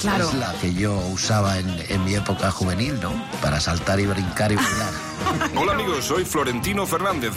Claro. es la que yo usaba en, en mi época juvenil, ¿no? Para saltar y brincar y bailar. Hola amigos, soy Florentino Fernández.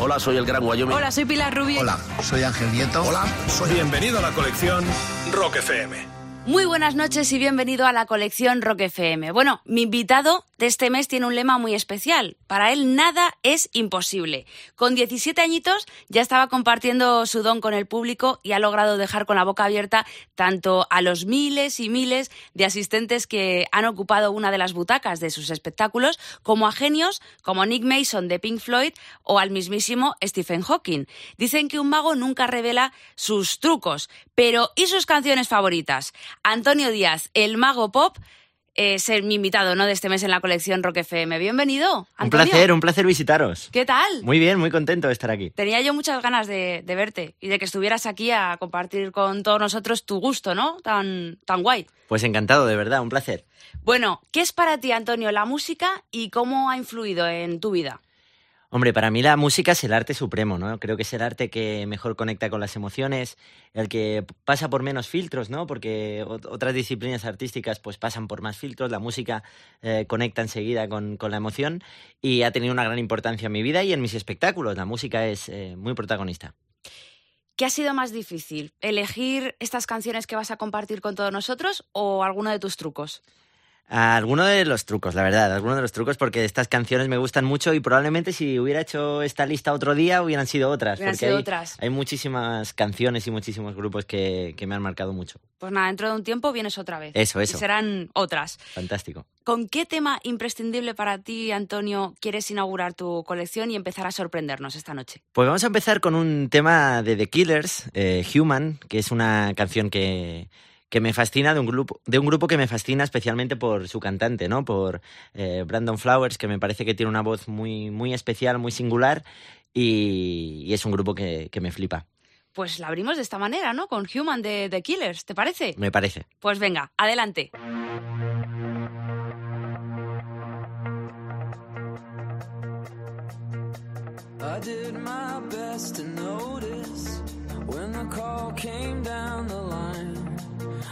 Hola, soy el Gran Wyoming. Hola, soy Pilar Rubio. Hola, soy Ángel Nieto. Hola, soy... Bienvenido a la colección Rock FM. Muy buenas noches y bienvenido a la colección Rock FM. Bueno, mi invitado de este mes tiene un lema muy especial. Para él nada es imposible. Con 17 añitos ya estaba compartiendo su don con el público y ha logrado dejar con la boca abierta tanto a los miles y miles de asistentes que han ocupado una de las butacas de sus espectáculos, como a genios como Nick Mason de Pink Floyd o al mismísimo Stephen Hawking. Dicen que un mago nunca revela sus trucos, pero ¿y sus canciones favoritas? Antonio Díaz, el mago pop, es el, mi invitado ¿no? de este mes en la colección Rock FM. Bienvenido. Un Antonio. placer, un placer visitaros. ¿Qué tal? Muy bien, muy contento de estar aquí. Tenía yo muchas ganas de, de verte y de que estuvieras aquí a compartir con todos nosotros tu gusto, ¿no? Tan, tan guay. Pues encantado, de verdad, un placer. Bueno, ¿qué es para ti, Antonio, la música y cómo ha influido en tu vida? Hombre, para mí la música es el arte supremo, ¿no? Creo que es el arte que mejor conecta con las emociones, el que pasa por menos filtros, ¿no? Porque ot- otras disciplinas artísticas pues pasan por más filtros, la música eh, conecta enseguida con, con la emoción y ha tenido una gran importancia en mi vida y en mis espectáculos. La música es eh, muy protagonista. ¿Qué ha sido más difícil? ¿Elegir estas canciones que vas a compartir con todos nosotros o alguno de tus trucos? Alguno de los trucos, la verdad, alguno de los trucos porque estas canciones me gustan mucho y probablemente si hubiera hecho esta lista otro día hubieran sido otras. Hubieran porque sido hay, otras. hay muchísimas canciones y muchísimos grupos que, que me han marcado mucho. Pues nada, dentro de un tiempo vienes otra vez. Eso, eso. Y serán otras. Fantástico. ¿Con qué tema imprescindible para ti, Antonio, quieres inaugurar tu colección y empezar a sorprendernos esta noche? Pues vamos a empezar con un tema de The Killers, eh, Human, que es una canción que, que me fascina de un grupo de un grupo que me fascina especialmente por su cantante, ¿no? Por eh, Brandon Flowers, que me parece que tiene una voz muy muy especial, muy singular y, y es un grupo que, que me flipa. Pues la abrimos de esta manera, ¿no? Con Human de The Killers, ¿te parece? Me parece. Pues venga, adelante. I did my best to notice when the call came down the line.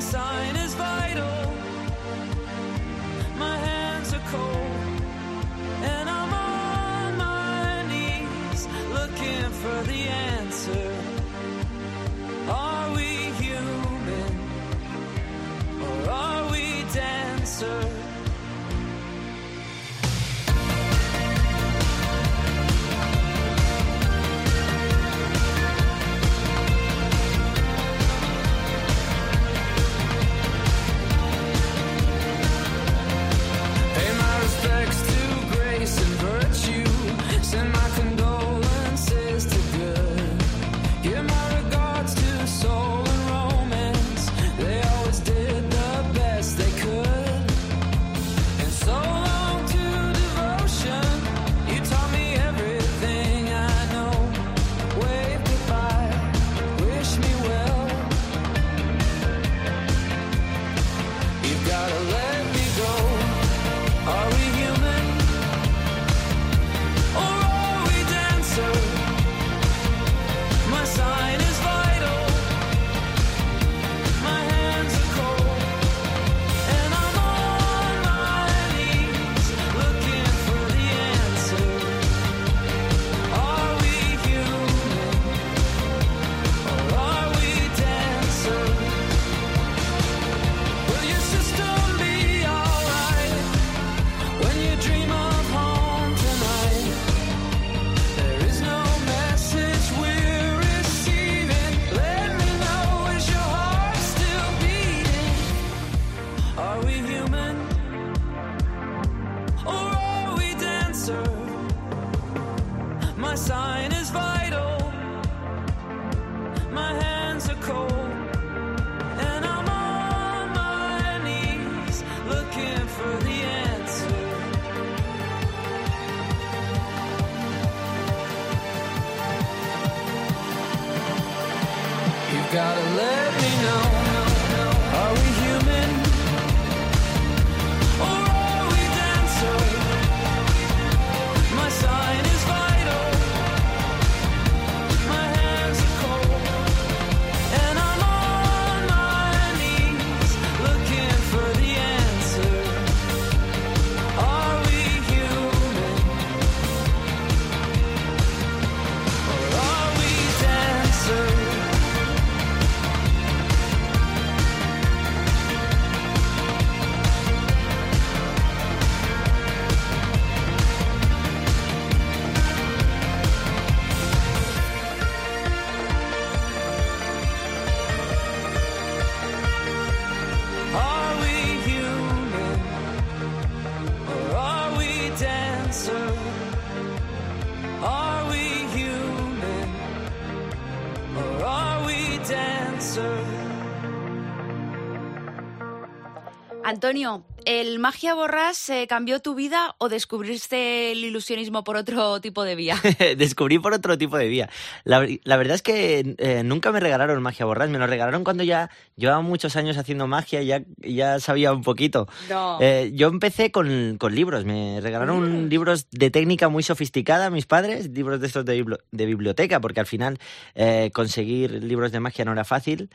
Sign is vital. My hands are cold. And I'm on my knees looking for the answer. Are we human? Or are we dancer? Antonio, ¿el magia borrás eh, cambió tu vida o descubriste el ilusionismo por otro tipo de vía? Descubrí por otro tipo de vía. La, la verdad es que eh, nunca me regalaron magia borrás, me lo regalaron cuando ya llevaba muchos años haciendo magia y ya, ya sabía un poquito. No. Eh, yo empecé con, con libros, me regalaron libros de técnica muy sofisticada mis padres, libros de estos de, bibli- de biblioteca, porque al final eh, conseguir libros de magia no era fácil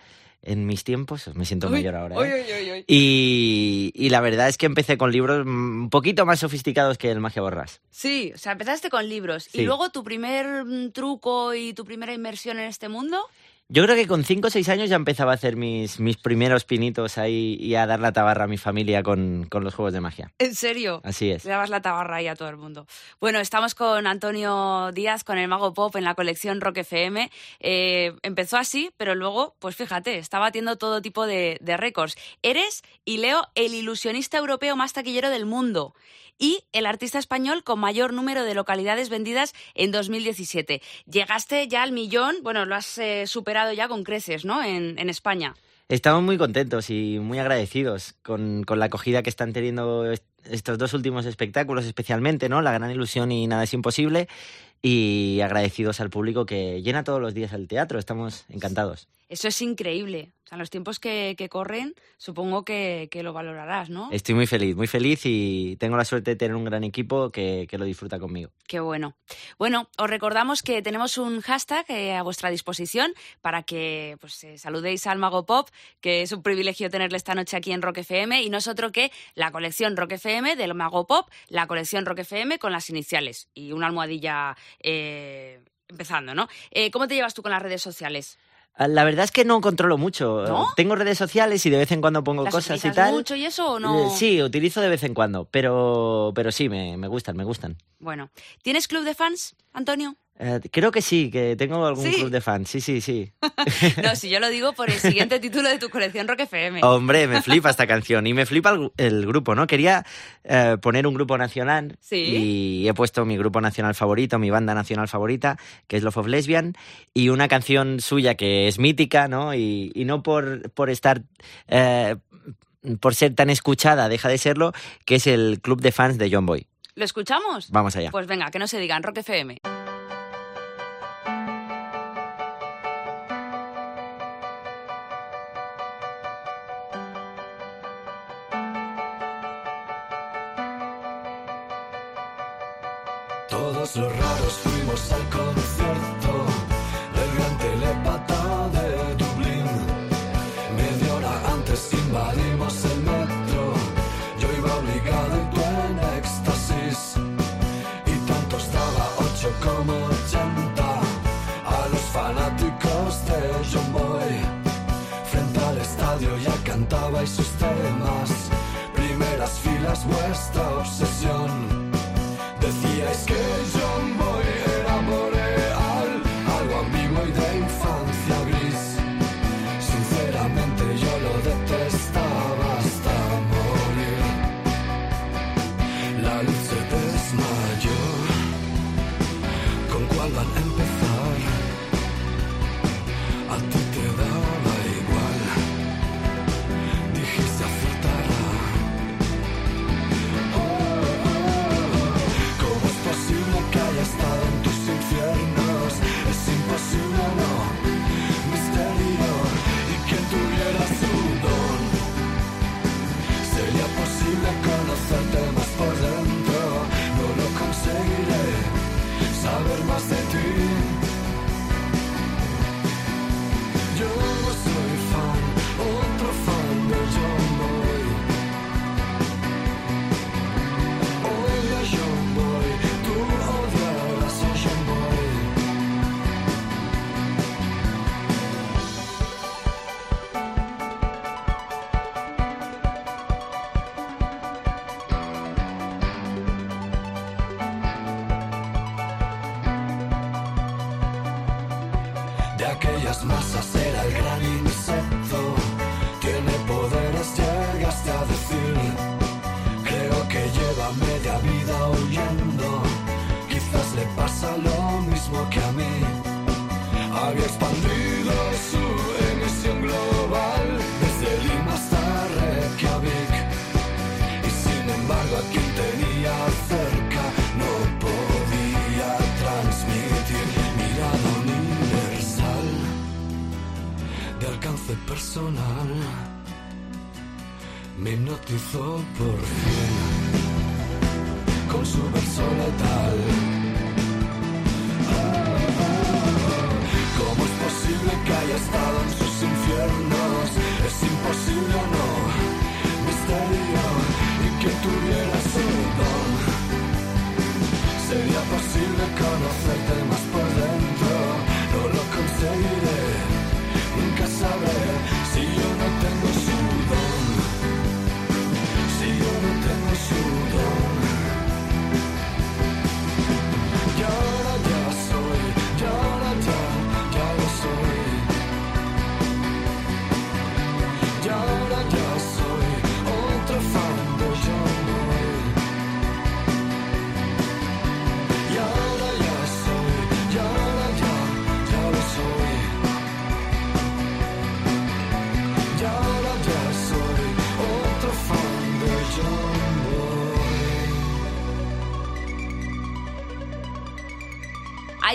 en mis tiempos, me siento mayor ahora. Uy, ¿eh? uy, uy, uy. Y, y la verdad es que empecé con libros un poquito más sofisticados que el Magia Borrás. Sí, o sea, empezaste con libros. ¿Y luego tu primer mm, truco y tu primera inmersión en este mundo? Yo creo que con 5 o 6 años ya empezaba a hacer mis, mis primeros pinitos ahí y a dar la tabarra a mi familia con, con los juegos de magia. ¿En serio? Así es. Le dabas la tabarra ahí a todo el mundo. Bueno, estamos con Antonio Díaz, con el Mago Pop en la colección Rock FM. Eh, empezó así, pero luego, pues fíjate, está batiendo todo tipo de, de récords. Eres, y leo, el ilusionista europeo más taquillero del mundo y el artista español con mayor número de localidades vendidas en 2017. Llegaste ya al millón, bueno, lo has eh, superado ya con creces, ¿no? En, España. Estamos muy contentos y muy agradecidos con, con la acogida que están teniendo est- estos dos últimos espectáculos, especialmente, ¿no? La gran ilusión y nada es imposible. Y agradecidos al público que llena todos los días el teatro. Estamos encantados. Eso es increíble. O sea, en los tiempos que, que corren, supongo que, que lo valorarás, ¿no? Estoy muy feliz, muy feliz y tengo la suerte de tener un gran equipo que, que lo disfruta conmigo. Qué bueno. Bueno, os recordamos que tenemos un hashtag eh, a vuestra disposición para que pues, eh, saludéis al Mago Pop, que es un privilegio tenerle esta noche aquí en Rock FM, y no es otro que la colección Rock FM del Mago Pop, la colección Rock FM con las iniciales y una almohadilla eh, empezando, ¿no? ¿Cómo te llevas tú con las redes sociales? Ah, La verdad es que no controlo mucho. ¿No? Tengo redes sociales y de vez en cuando pongo ¿Las cosas y tal. mucho y eso o no? Eh, Sí, utilizo de vez en cuando, pero, pero sí, me, me gustan, me gustan. Bueno, ¿tienes club de fans, Antonio? Eh, creo que sí, que tengo algún ¿Sí? club de fans. Sí, sí, sí. No, si yo lo digo por el siguiente título de tu colección Rock FM. Hombre, me flipa esta canción y me flipa el, el grupo, ¿no? Quería eh, poner un grupo nacional Sí. y he puesto mi grupo nacional favorito, mi banda nacional favorita, que es Love of Lesbian, y una canción suya que es mítica, ¿no? Y, y no por, por estar... eh, por ser tan escuchada, deja de serlo, que es el club de fans de John Boy. ¿Lo escuchamos? Vamos allá. Pues venga, que no se digan, Rock FM. a media vida huyendo. Quizás le pasa lo mismo que a mí. Había expandido su emisión global desde Lima hasta Reykjavik. Y sin embargo a quien tenía cerca, no podía transmitir mirada universal de alcance personal. Me hipnotizó por fin con su verso letal. ¿Cómo es posible que haya estado en sus infiernos? Es imposible o no, misterio, y que tuviera su. Sería posible conocerte más por dentro, no lo conseguiré, nunca sabré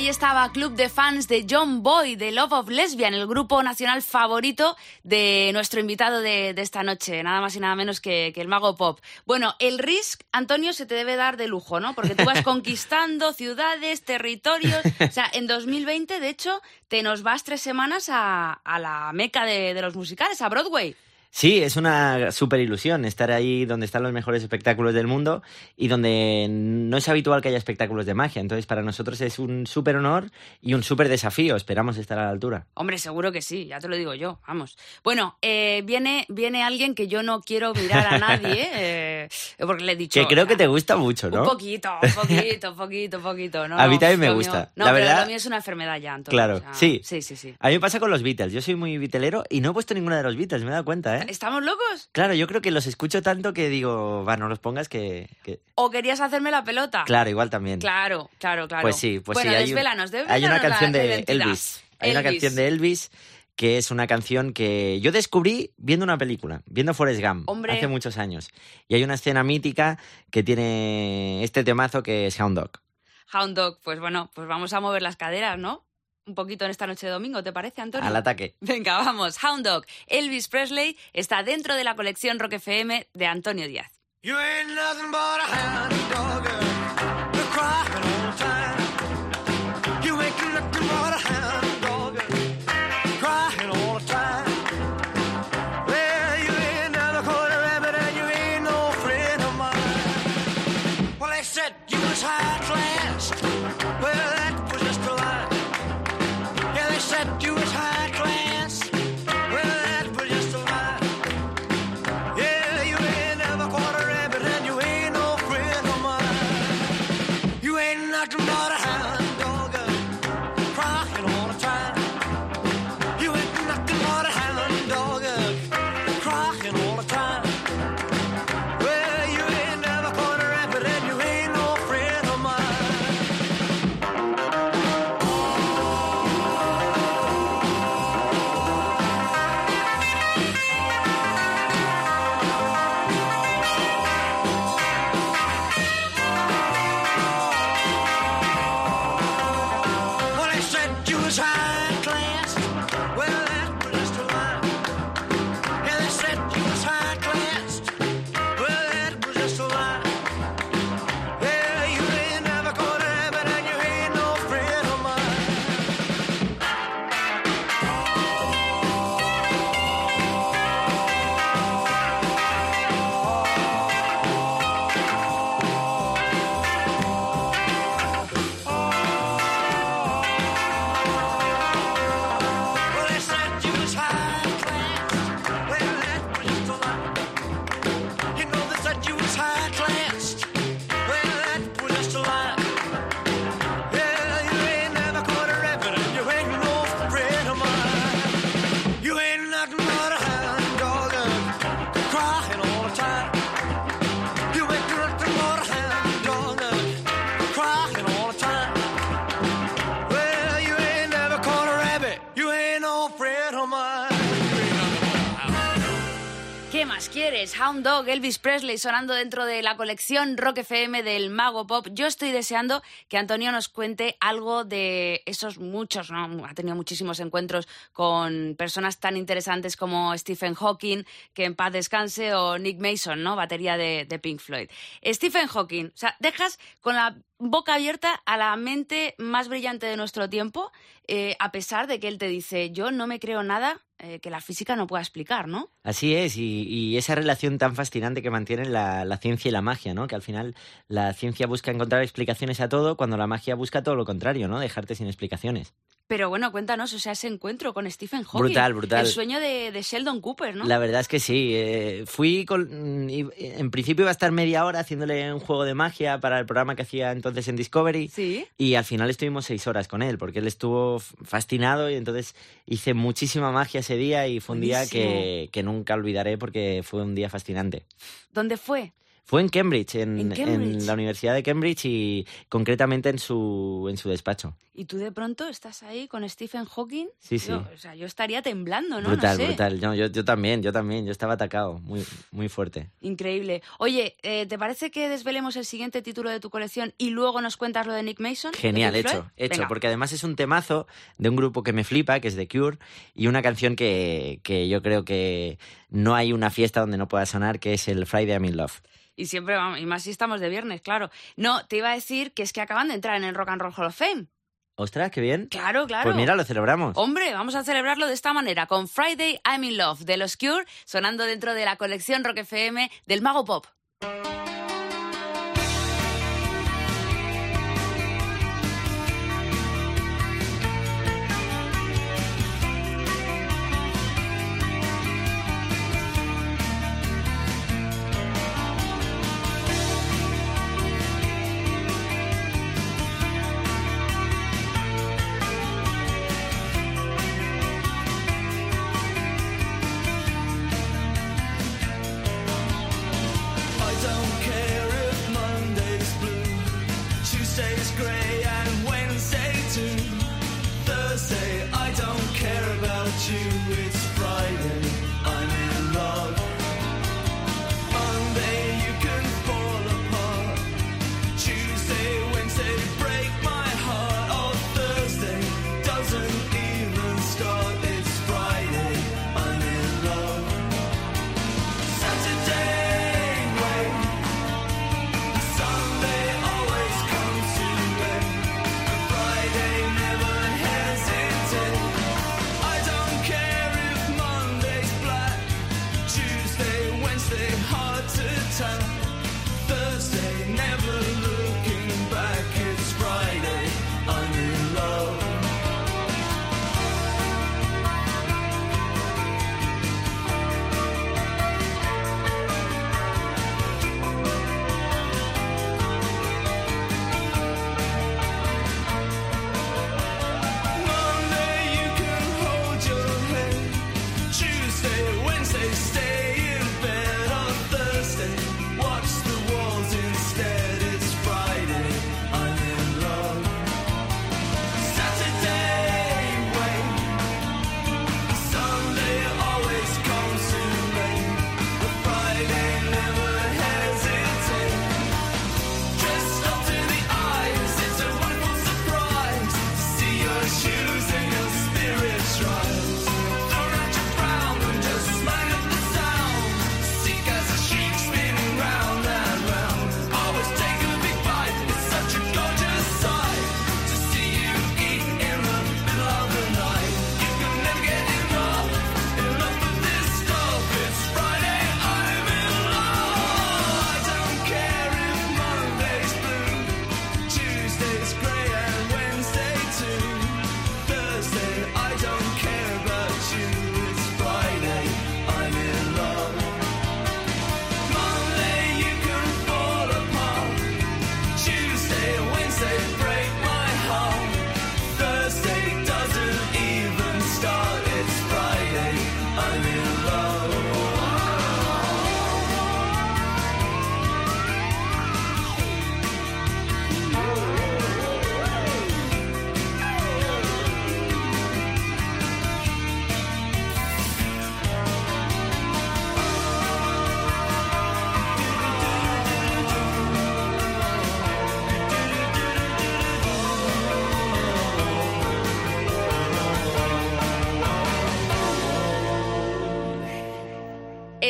Ahí estaba Club de Fans de John Boy, de Love of Lesbian, el grupo nacional favorito de nuestro invitado de, de esta noche, nada más y nada menos que, que el mago pop. Bueno, el Risk, Antonio, se te debe dar de lujo, ¿no? Porque tú vas conquistando ciudades, territorios. O sea, en 2020, de hecho, te nos vas tres semanas a, a la meca de, de los musicales, a Broadway. Sí, es una super ilusión estar ahí donde están los mejores espectáculos del mundo y donde no es habitual que haya espectáculos de magia. Entonces, para nosotros es un súper honor y un súper desafío. Esperamos estar a la altura. Hombre, seguro que sí, ya te lo digo yo, vamos. Bueno, eh, viene, viene alguien que yo no quiero mirar a nadie, eh, porque le he dicho... Que creo que "Ah, te gusta mucho, ¿no? Un poquito, un poquito, poquito, poquito. No, A mí también me gusta. no, La pero verdad- lo mío es una enfermedad ya, Antonio. Claro, o sea, sí. Sí, sí, sí. A mí me pasa con los Beatles. Yo soy muy Beatlero y no he puesto ninguna de los Beatles, me he dado cuenta, ¿eh? ¿Estamos locos? Claro, yo creo que los escucho tanto que digo, va, no los pongas que... que- ¿O querías hacerme la pelota? Claro, igual también. Claro, claro, claro. Pues sí, pues bueno, sí. Hay, un- desvélanos, hay una canción de identidad. Elvis. Hay una Elvis. canción de Elvis que es una canción que yo descubrí viendo una película, viendo Forrest Gump, Hombre. hace muchos años. Y hay una escena mítica que tiene este temazo que es Hound Dog. Hound Dog, pues bueno, pues vamos a mover las caderas, ¿no? Un poquito en esta noche de domingo, ¿te parece, Antonio? Al ataque. Venga, vamos. Hound Dog. Elvis Presley está dentro de la colección Rock FM de Antonio Díaz. You ain't nothing but a hound dog, Elvis Presley sonando dentro de la colección Rock FM del Mago Pop. Yo estoy deseando que Antonio nos cuente algo de esos muchos, ¿no? Ha tenido muchísimos encuentros con personas tan interesantes como Stephen Hawking, que en paz descanse, o Nick Mason, ¿no? Batería de, de Pink Floyd. Stephen Hawking, o sea, dejas con la boca abierta a la mente más brillante de nuestro tiempo, eh, a pesar de que él te dice, yo no me creo nada eh, que la física no pueda explicar, ¿no? Así es, y, esa relación tan fascinante que mantienen la, la, ciencia y la magia, ¿no? Que al final la ciencia busca encontrar explicaciones a todo, cuando la magia busca todo lo contrario, ¿no? Dejarte sin explicaciones. Pero bueno, cuéntanos, o sea, ese encuentro con Stephen Hawking. Brutal, brutal. El sueño de, de Sheldon Cooper, ¿no? La verdad es que sí. Eh, fui con. En principio iba a estar media hora haciéndole un juego de magia para el programa que hacía entonces en Discovery. Sí. Y al final estuvimos seis horas con él, porque él estuvo fascinado y entonces hice muchísima magia ese día y fue un Buenísimo. día que, que nunca olvidaré porque fue un día fascinante. ¿Dónde fue? Fue en Cambridge, en, ¿En Cambridge? en la Universidad de Cambridge y concretamente en su, en su despacho. Y tú de pronto estás ahí con Stephen Hawking. Sí, sí. Yo, o sea, yo estaría temblando, ¿no? brutal, no sé. brutal. No, yo, yo también, yo también. Yo estaba atacado, muy, muy fuerte. Increíble. Oye, eh, ¿te parece que desvelemos el siguiente título de tu colección y luego nos cuentas lo de Nick Mason? Genial, hecho, hecho, Venga. porque además es un temazo de un grupo que me flipa, que es The Cure, y una canción que, que yo creo que no hay una fiesta donde no pueda sonar, que es el Friday I'm in Love. Y siempre vamos, y más si estamos de viernes, claro. No, te iba a decir que es que acaban de entrar en el Rock and Roll Hall of Fame. Ostras, qué bien. Claro, claro. Pues mira, lo celebramos. Hombre, vamos a celebrarlo de esta manera, con Friday I'm in Love de los Cure, sonando dentro de la colección Rock FM del Mago Pop.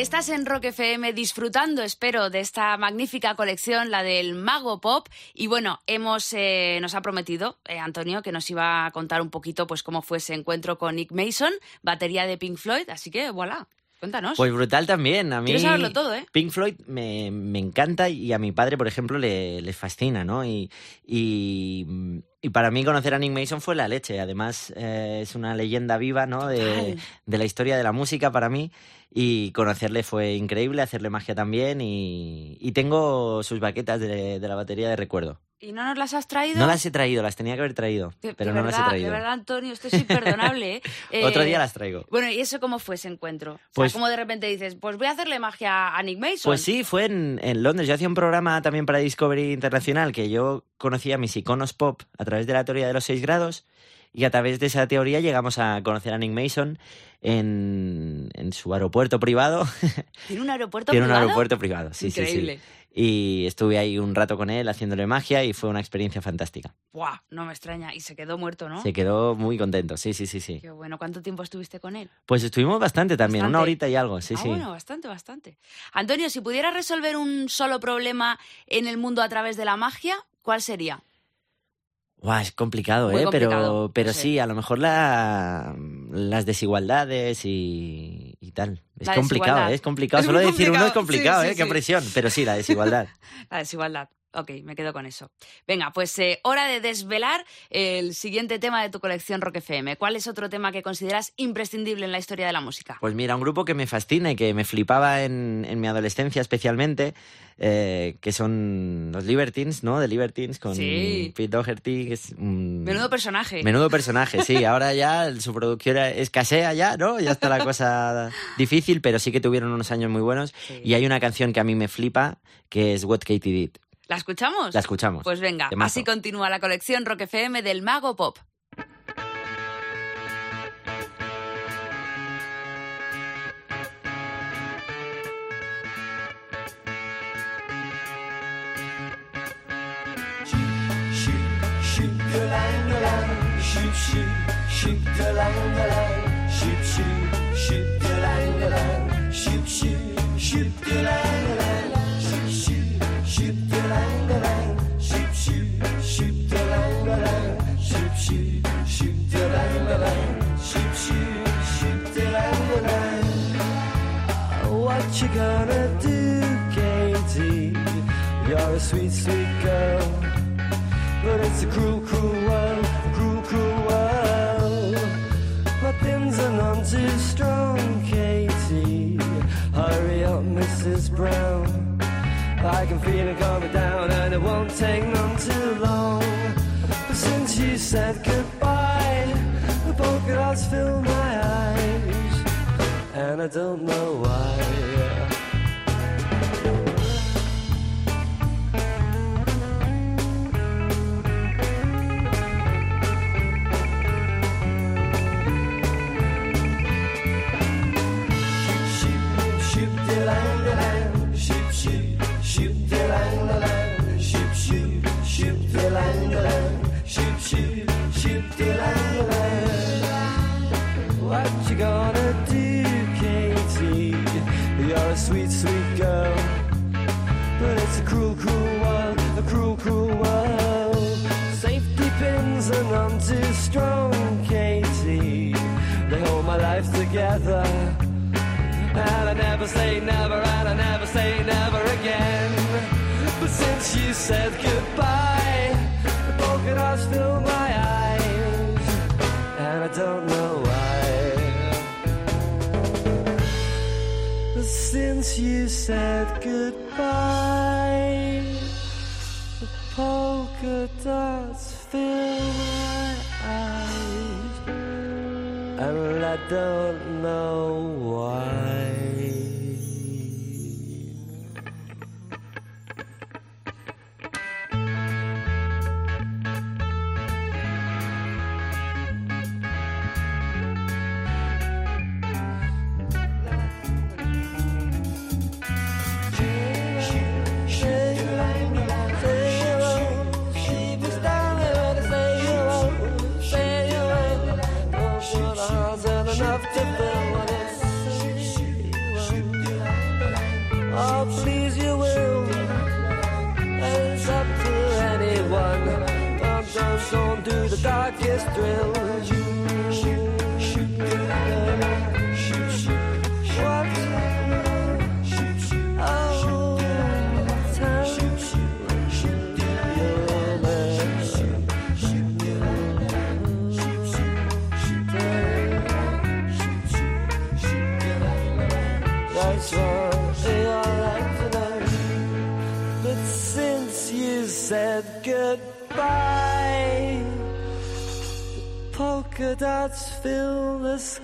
Estás en Rock FM disfrutando, espero, de esta magnífica colección, la del Mago Pop. Y bueno, hemos, eh, nos ha prometido eh, Antonio que nos iba a contar un poquito pues cómo fue ese encuentro con Nick Mason, batería de Pink Floyd. Así que voilà, cuéntanos. Pues brutal también. A mí Quiero saberlo todo, ¿eh? Pink Floyd me, me encanta y a mi padre, por ejemplo, le, le fascina, ¿no? Y, y, y para mí conocer a Nick Mason fue la leche. Además, eh, es una leyenda viva, ¿no? De, la historia de la música para mí. Y conocerle fue increíble, hacerle magia también. Y, y tengo sus baquetas de, de la batería de recuerdo. ¿Y no nos las has traído? No las he traído, las tenía que haber traído, De- pero de no verdad, las he traído. De verdad, Antonio, esto es imperdonable. ¿eh? Eh, Otro día las traigo. Bueno, ¿y eso cómo fue ese encuentro? O sea, Pues- ¿cómo de repente dices, pues voy a hacerle magia a Nick Mason? Pues sí, fue en, en Londres. Yo hacía un programa también para Discovery Internacional que yo conocía mis iconos pop a través de la teoría de los seis grados y a través de esa teoría llegamos a conocer a Nick Mason en, en su aeropuerto privado. ¿Tiene un aeropuerto Tiene un privado? aeropuerto privado, sí, sí, Increíble. sí. Y estuve ahí un rato con él haciéndole magia y fue una experiencia fantástica. Buah, no me extraña. Y se quedó muerto, ¿no? Se quedó muy contento, sí, sí, sí, sí. Qué bueno. ¿Cuánto tiempo estuviste con él? Pues estuvimos bastante también, una horita y algo, sí, ah, sí. bueno, bastante, bastante. Antonio, si pudieras resolver un solo problema en el mundo a través de la magia, ¿cuál sería? Guau, es complicado, Muy ¿eh? complicado, pero pero sí, a lo mejor la, las desigualdades y, y tal. Es complicado. ¿eh? Es complicado. Es Solo decir uno es complicado, sí, ¿eh? sí, Qué presión. Pero sí, la desigualdad. La desigualdad. Ok, me quedo con eso. Venga, pues eh, hora de desvelar el siguiente tema de tu colección Rock FM. ¿Cuál es otro tema que consideras imprescindible en la historia de la música? Pues mira, un grupo que me fascina y que me flipaba en, en mi adolescencia especialmente, eh, que son los Libertines, ¿no? The Libertines con Sí. Pete Doherty, que es un... Menudo personaje. Menudo personaje, sí. Ahora ya su producción escasea ya, ¿no? Ya está la cosa difícil, pero sí que tuvieron unos años muy buenos. Sí. Y hay una canción que a mí me flipa, que es What Katie Did. ¿La escuchamos? La escuchamos. Pues venga, Temazo. así continúa la colección Rock FM del Mago Pop. Down and it won't take none too long. But since you said goodbye, the polka dots fill my eyes. And I don't know together. And I never say never, and I never say never again. But since you said goodbye, the polka dots fill my eyes. And I don't know why. But since you said goodbye, the polka dots fill my eyes, and I don't lâu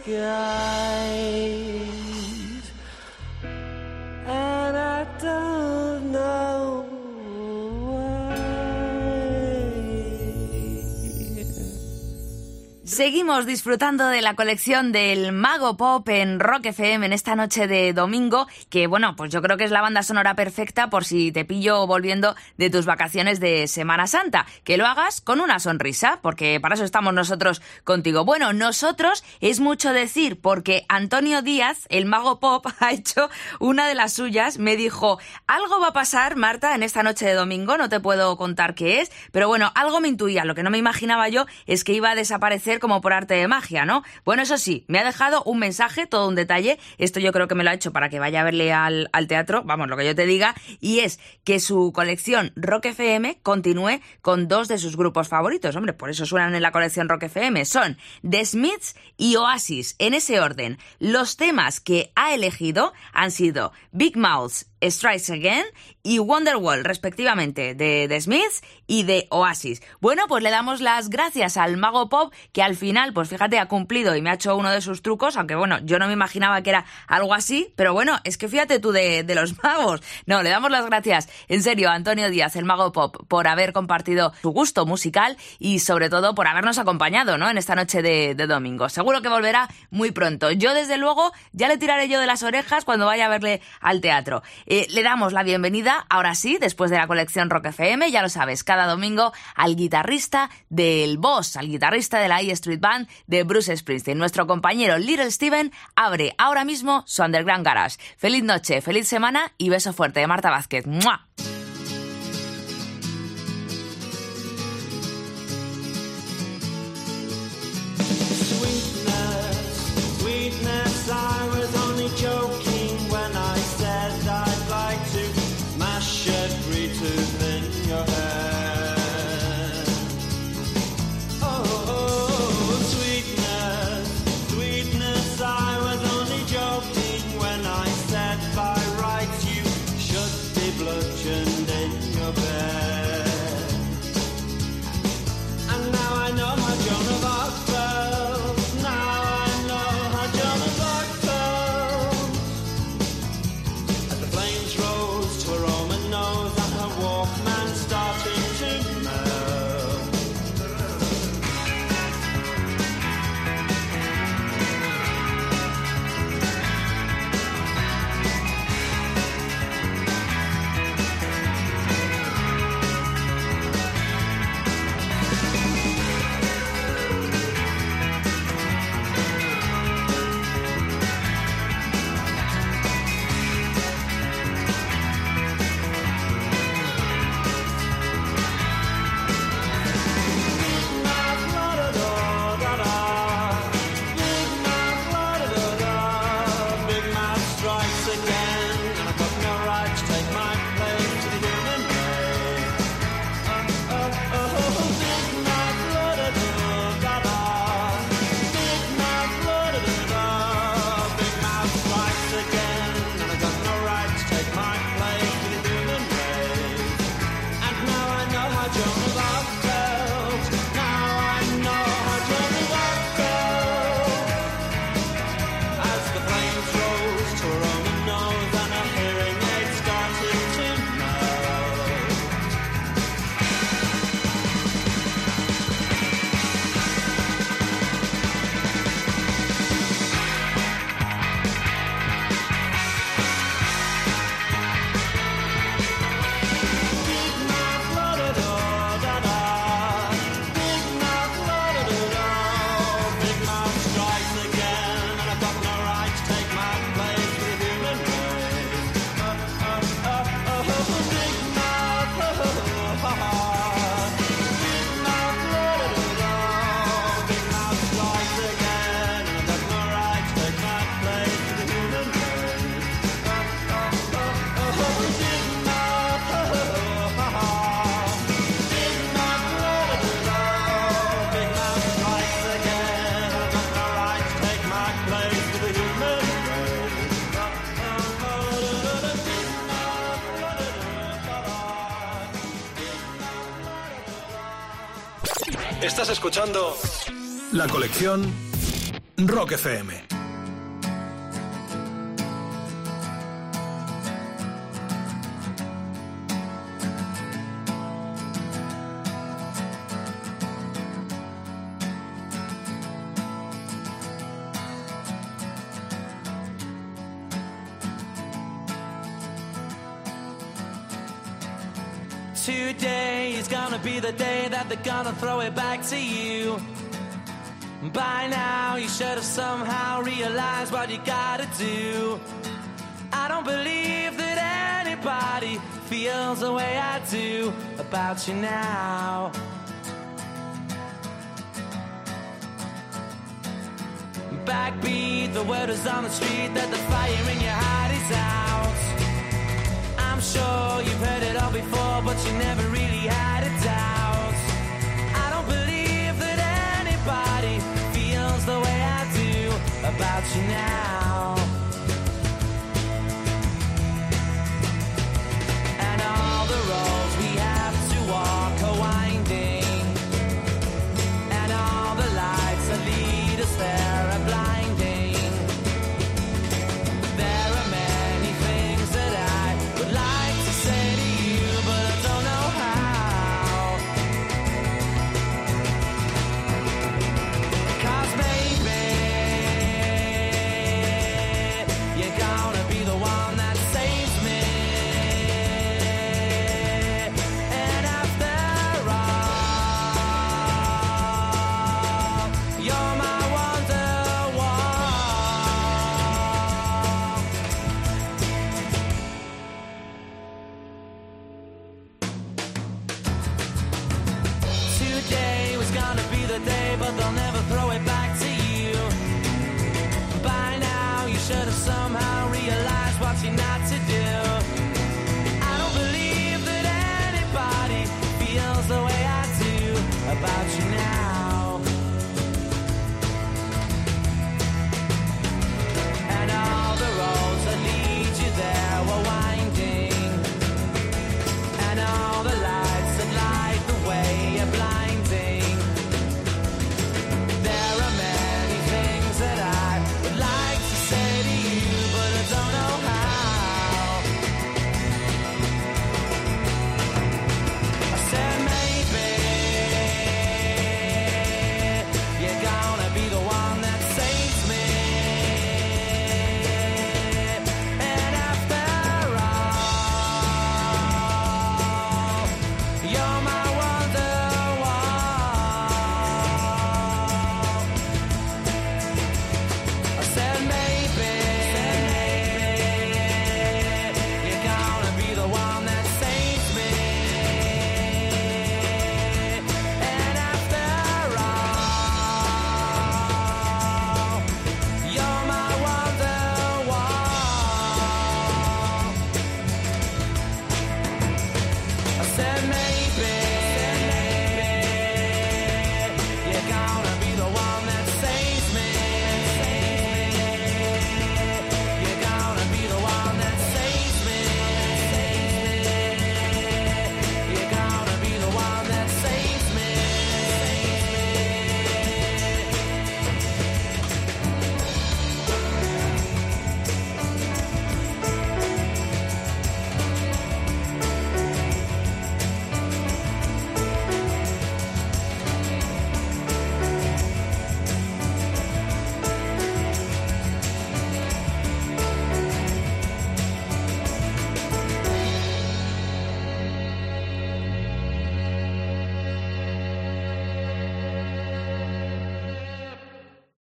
the Seguimos disfrutando de la colección del Mago Pop en Rock FM en esta noche de domingo, que bueno, pues yo creo que es la banda sonora perfecta por si te pillo volviendo de tus vacaciones de Semana Santa. Que lo hagas con una sonrisa, porque para eso estamos nosotros contigo. Bueno, nosotros es mucho decir, porque Antonio Díaz, el Mago Pop, ha hecho una de las suyas. Me dijo, algo va a pasar, Marta, en esta noche de domingo, no te puedo contar qué es, pero bueno, algo me intuía. Lo que no me imaginaba yo es que iba a desaparecer por arte de magia, ¿no? Bueno, eso sí, me ha dejado un mensaje, todo un detalle. Esto yo creo que me lo ha hecho para que vaya a verle al, al teatro, vamos, lo que yo te diga, y es que su colección Rock FM continúe con dos de sus grupos favoritos. Hombre, por eso suenan en la colección Rock FM. Son The Smiths y Oasis, en ese orden. Los temas que ha elegido han sido Big Mouths, Strikes Again y Wonderwall, respectivamente, de The Smiths y de Oasis. Bueno, pues le damos las gracias al Mago Pop, que al final, pues fíjate, ha cumplido y me ha hecho uno de sus trucos, aunque bueno, yo no me imaginaba que era algo así, pero bueno, es que fíjate tú de, los magos. No, le damos las gracias, en serio, a Antonio Díaz, el Mago Pop, por haber compartido su gusto musical y sobre todo por habernos acompañado, ¿no? En esta noche de domingo. Seguro que volverá muy pronto. Yo, desde luego, ya le tiraré yo de las orejas cuando vaya a verle al teatro. Eh, le damos la bienvenida, ahora sí, después de la colección Rock FM, ya lo sabes, cada domingo al guitarrista del Boss, al guitarrista de la E Street Band de Bruce Springsteen. Nuestro compañero Little Steven abre ahora mismo su Underground Garage. Feliz noche, feliz semana y beso fuerte de Marta Vázquez. Estás escuchando la colección Rock FM. Today is gonna be the day that they're gonna throw it back to you. By now, you should have somehow realized what you gotta do. I don't believe that anybody feels the way I do about you now. Backbeat, the word is on the street that the fire. you now.